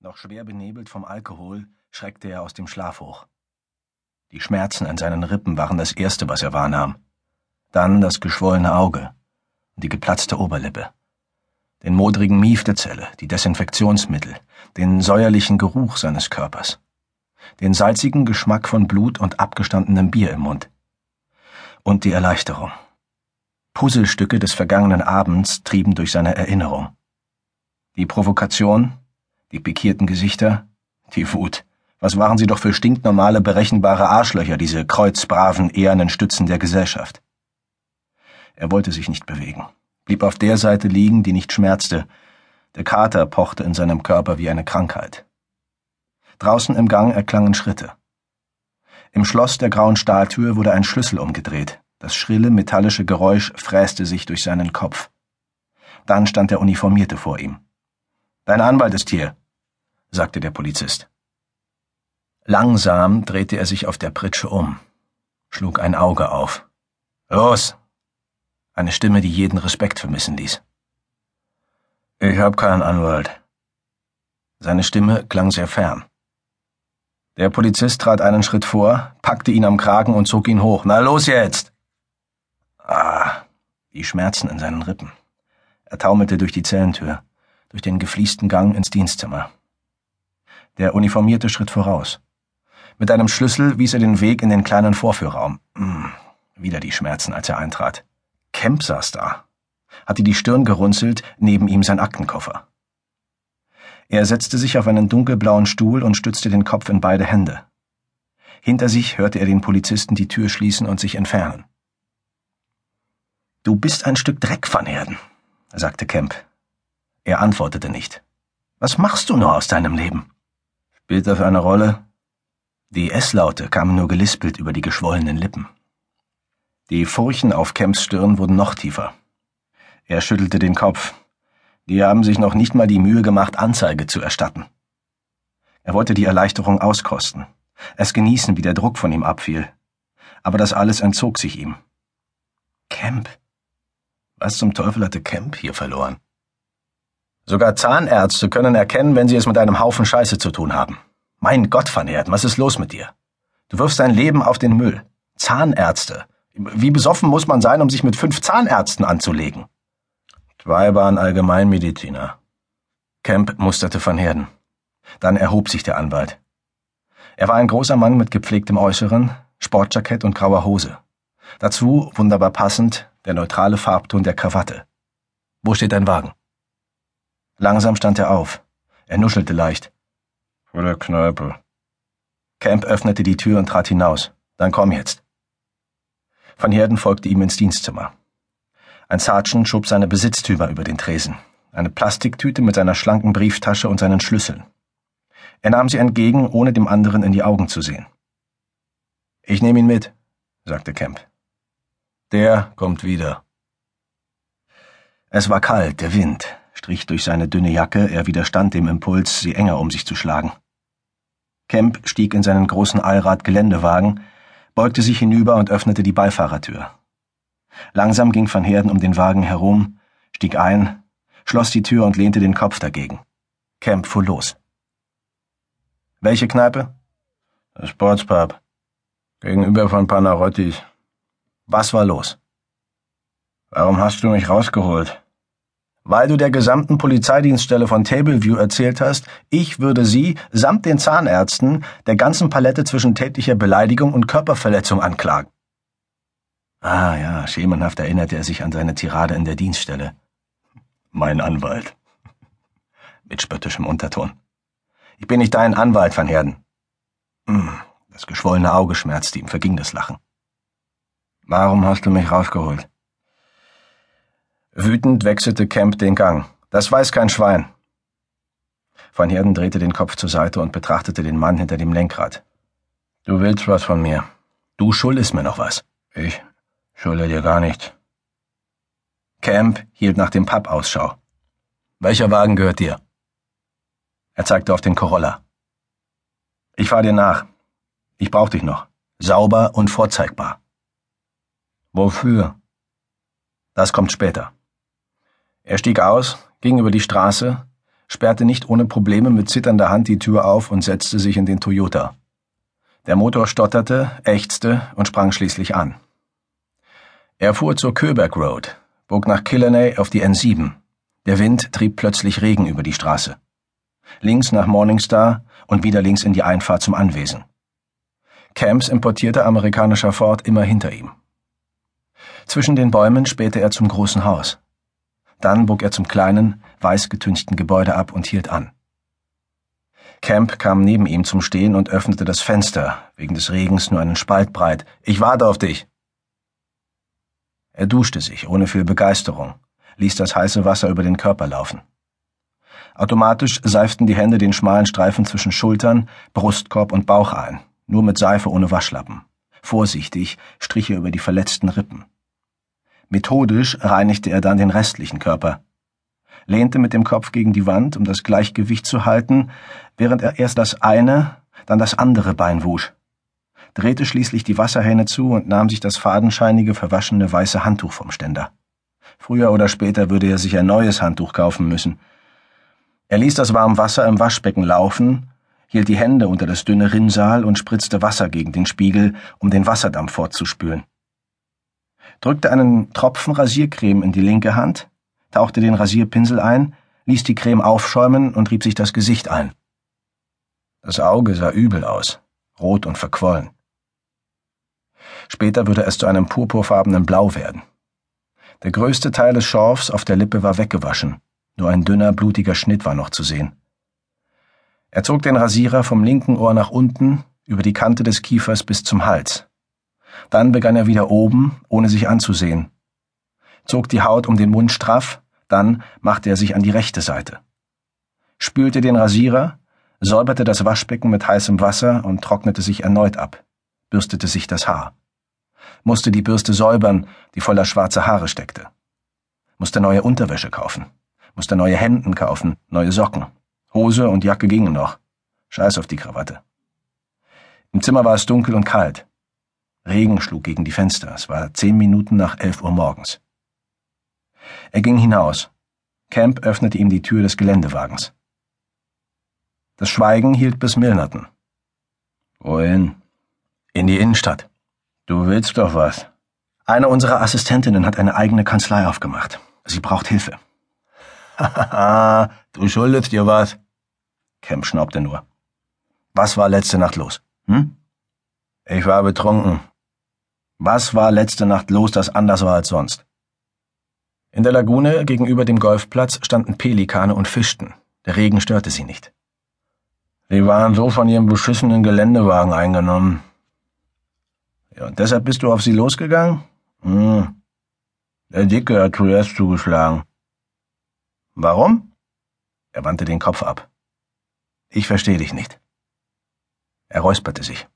Noch schwer benebelt vom Alkohol schreckte er aus dem Schlaf hoch. Die Schmerzen an seinen Rippen waren das Erste, was er wahrnahm. Dann das geschwollene Auge und die geplatzte Oberlippe. Den modrigen Mief der Zelle, die Desinfektionsmittel, den säuerlichen Geruch seines Körpers, den salzigen Geschmack von Blut und abgestandenem Bier im Mund. Und die Erleichterung. Puzzlestücke des vergangenen Abends trieben durch seine Erinnerung. Die Provokation, die pikierten Gesichter, die Wut. Was waren sie doch für stinknormale, berechenbare Arschlöcher, diese kreuzbraven, ehernen Stützen der Gesellschaft. Er wollte sich nicht bewegen, blieb auf der Seite liegen, die nicht schmerzte. Der Kater pochte in seinem Körper wie eine Krankheit. Draußen im Gang erklangen Schritte. Im Schloss der grauen Stahltür wurde ein Schlüssel umgedreht. Das schrille, metallische Geräusch fräste sich durch seinen Kopf. Dann stand der Uniformierte vor ihm. Dein Anwalt ist hier, sagte der Polizist. Langsam drehte er sich auf der Pritsche um, schlug ein Auge auf. Los! Eine Stimme, die jeden Respekt vermissen ließ. Ich hab keinen Anwalt. Seine Stimme klang sehr fern. Der Polizist trat einen Schritt vor, packte ihn am Kragen und zog ihn hoch. Na los jetzt! Ah, die Schmerzen in seinen Rippen. Er taumelte durch die Zellentür durch den gefliesten Gang ins Dienstzimmer. Der Uniformierte schritt voraus. Mit einem Schlüssel wies er den Weg in den kleinen Vorführraum. Hm, wieder die Schmerzen, als er eintrat. Kemp saß da, hatte die Stirn gerunzelt, neben ihm sein Aktenkoffer. Er setzte sich auf einen dunkelblauen Stuhl und stützte den Kopf in beide Hände. Hinter sich hörte er den Polizisten die Tür schließen und sich entfernen. Du bist ein Stück Dreck, Van Herden, sagte Kemp. Er antwortete nicht. Was machst du nur aus deinem Leben? Spielt das eine Rolle? Die S-Laute kamen nur gelispelt über die geschwollenen Lippen. Die Furchen auf Kemps Stirn wurden noch tiefer. Er schüttelte den Kopf. Die haben sich noch nicht mal die Mühe gemacht, Anzeige zu erstatten. Er wollte die Erleichterung auskosten, es genießen, wie der Druck von ihm abfiel. Aber das alles entzog sich ihm. Kemp. Was zum Teufel hatte Kemp hier verloren? Sogar Zahnärzte können erkennen, wenn sie es mit einem Haufen Scheiße zu tun haben. Mein Gott, Van Herden, was ist los mit dir? Du wirfst dein Leben auf den Müll. Zahnärzte. Wie besoffen muss man sein, um sich mit fünf Zahnärzten anzulegen? Zwei waren Allgemeinmediziner. Kemp musterte Van Herden. Dann erhob sich der Anwalt. Er war ein großer Mann mit gepflegtem Äußeren, Sportjackett und grauer Hose. Dazu, wunderbar passend, der neutrale Farbton der Krawatte. Wo steht dein Wagen? Langsam stand er auf. Er nuschelte leicht. Vor der Kneipe. Camp öffnete die Tür und trat hinaus. Dann komm jetzt. Van Herden folgte ihm ins Dienstzimmer. Ein Sergeant schob seine Besitztümer über den Tresen. Eine Plastiktüte mit seiner schlanken Brieftasche und seinen Schlüsseln. Er nahm sie entgegen, ohne dem anderen in die Augen zu sehen. Ich nehme ihn mit, sagte Kemp. Der kommt wieder. Es war kalt, der Wind strich durch seine dünne Jacke, er widerstand dem Impuls, sie enger um sich zu schlagen. Kemp stieg in seinen großen Allrad-Geländewagen, beugte sich hinüber und öffnete die Beifahrertür. Langsam ging Van Herden um den Wagen herum, stieg ein, schloss die Tür und lehnte den Kopf dagegen. Kemp fuhr los. Welche Kneipe? Das Sportspub. Gegenüber von Panarottis. Was war los? Warum hast du mich rausgeholt? Weil du der gesamten Polizeidienststelle von Tableview erzählt hast, ich würde sie, samt den Zahnärzten, der ganzen Palette zwischen tätlicher Beleidigung und Körperverletzung anklagen. Ah ja, schemenhaft erinnerte er sich an seine Tirade in der Dienststelle. Mein Anwalt. Mit spöttischem Unterton. Ich bin nicht dein Anwalt, Van Herden. Hm, das geschwollene Auge schmerzte ihm, verging das Lachen. Warum hast du mich rausgeholt? Wütend wechselte Kemp den Gang. Das weiß kein Schwein. Van Herden drehte den Kopf zur Seite und betrachtete den Mann hinter dem Lenkrad. Du willst was von mir. Du schuldest mir noch was. Ich schulde dir gar nichts. Camp hielt nach dem Pub Ausschau. Welcher Wagen gehört dir? Er zeigte auf den Corolla. Ich fahr dir nach. Ich brauch dich noch. Sauber und vorzeigbar. Wofür? Das kommt später. Er stieg aus, ging über die Straße, sperrte nicht ohne Probleme mit zitternder Hand die Tür auf und setzte sich in den Toyota. Der Motor stotterte, ächzte und sprang schließlich an. Er fuhr zur Köberg Road, bog nach Killarney auf die N7. Der Wind trieb plötzlich Regen über die Straße. Links nach Morningstar und wieder links in die Einfahrt zum Anwesen. Camps importierter amerikanischer Ford immer hinter ihm. Zwischen den Bäumen spähte er zum großen Haus. Dann bog er zum kleinen, weiß getünchten Gebäude ab und hielt an. Camp kam neben ihm zum Stehen und öffnete das Fenster, wegen des Regens nur einen Spalt breit. Ich warte auf dich. Er duschte sich, ohne viel Begeisterung, ließ das heiße Wasser über den Körper laufen. Automatisch seiften die Hände den schmalen Streifen zwischen Schultern, Brustkorb und Bauch ein, nur mit Seife ohne Waschlappen. Vorsichtig strich er über die verletzten Rippen. Methodisch reinigte er dann den restlichen Körper, lehnte mit dem Kopf gegen die Wand, um das Gleichgewicht zu halten, während er erst das eine, dann das andere Bein wusch, drehte schließlich die Wasserhähne zu und nahm sich das fadenscheinige, verwaschene weiße Handtuch vom Ständer. Früher oder später würde er sich ein neues Handtuch kaufen müssen. Er ließ das warme Wasser im Waschbecken laufen, hielt die Hände unter das dünne Rinnsal und spritzte Wasser gegen den Spiegel, um den Wasserdampf fortzuspülen drückte einen Tropfen Rasiercreme in die linke Hand, tauchte den Rasierpinsel ein, ließ die Creme aufschäumen und rieb sich das Gesicht ein. Das Auge sah übel aus, rot und verquollen. Später würde es zu einem purpurfarbenen Blau werden. Der größte Teil des Schorfs auf der Lippe war weggewaschen, nur ein dünner, blutiger Schnitt war noch zu sehen. Er zog den Rasierer vom linken Ohr nach unten, über die Kante des Kiefers bis zum Hals. Dann begann er wieder oben, ohne sich anzusehen, zog die Haut um den Mund straff, dann machte er sich an die rechte Seite, spülte den Rasierer, säuberte das Waschbecken mit heißem Wasser und trocknete sich erneut ab, bürstete sich das Haar, musste die Bürste säubern, die voller schwarzer Haare steckte, musste neue Unterwäsche kaufen, musste neue Hemden kaufen, neue Socken, Hose und Jacke gingen noch, scheiß auf die Krawatte. Im Zimmer war es dunkel und kalt. Regen schlug gegen die Fenster. Es war zehn Minuten nach elf Uhr morgens. Er ging hinaus. Camp öffnete ihm die Tür des Geländewagens. Das Schweigen hielt bis Milnerton. Wohin? In die Innenstadt. Du willst doch was. Eine unserer Assistentinnen hat eine eigene Kanzlei aufgemacht. Sie braucht Hilfe. Hahaha, du schuldest dir was. Camp schnaubte nur. Was war letzte Nacht los? Hm? Ich war betrunken. Was war letzte Nacht los, das anders war als sonst? In der Lagune gegenüber dem Golfplatz standen Pelikane und fischten. Der Regen störte sie nicht. Sie waren so von ihrem beschissenen Geländewagen eingenommen. Ja, und deshalb bist du auf sie losgegangen? Hm. Der Dicke hat zuerst zugeschlagen. Warum? Er wandte den Kopf ab. Ich verstehe dich nicht. Er räusperte sich.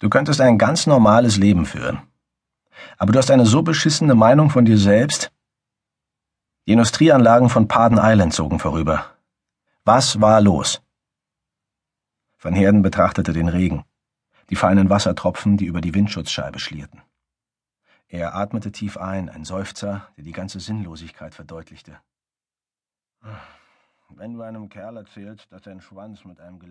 Du könntest ein ganz normales Leben führen. Aber du hast eine so beschissene Meinung von dir selbst. Die Industrieanlagen von Paden Island zogen vorüber. Was war los? Van Herden betrachtete den Regen, die feinen Wassertropfen, die über die Windschutzscheibe schlierten. Er atmete tief ein, ein Seufzer, der die ganze Sinnlosigkeit verdeutlichte. Wenn du einem Kerl erzählst, dass sein Schwanz mit einem Gelände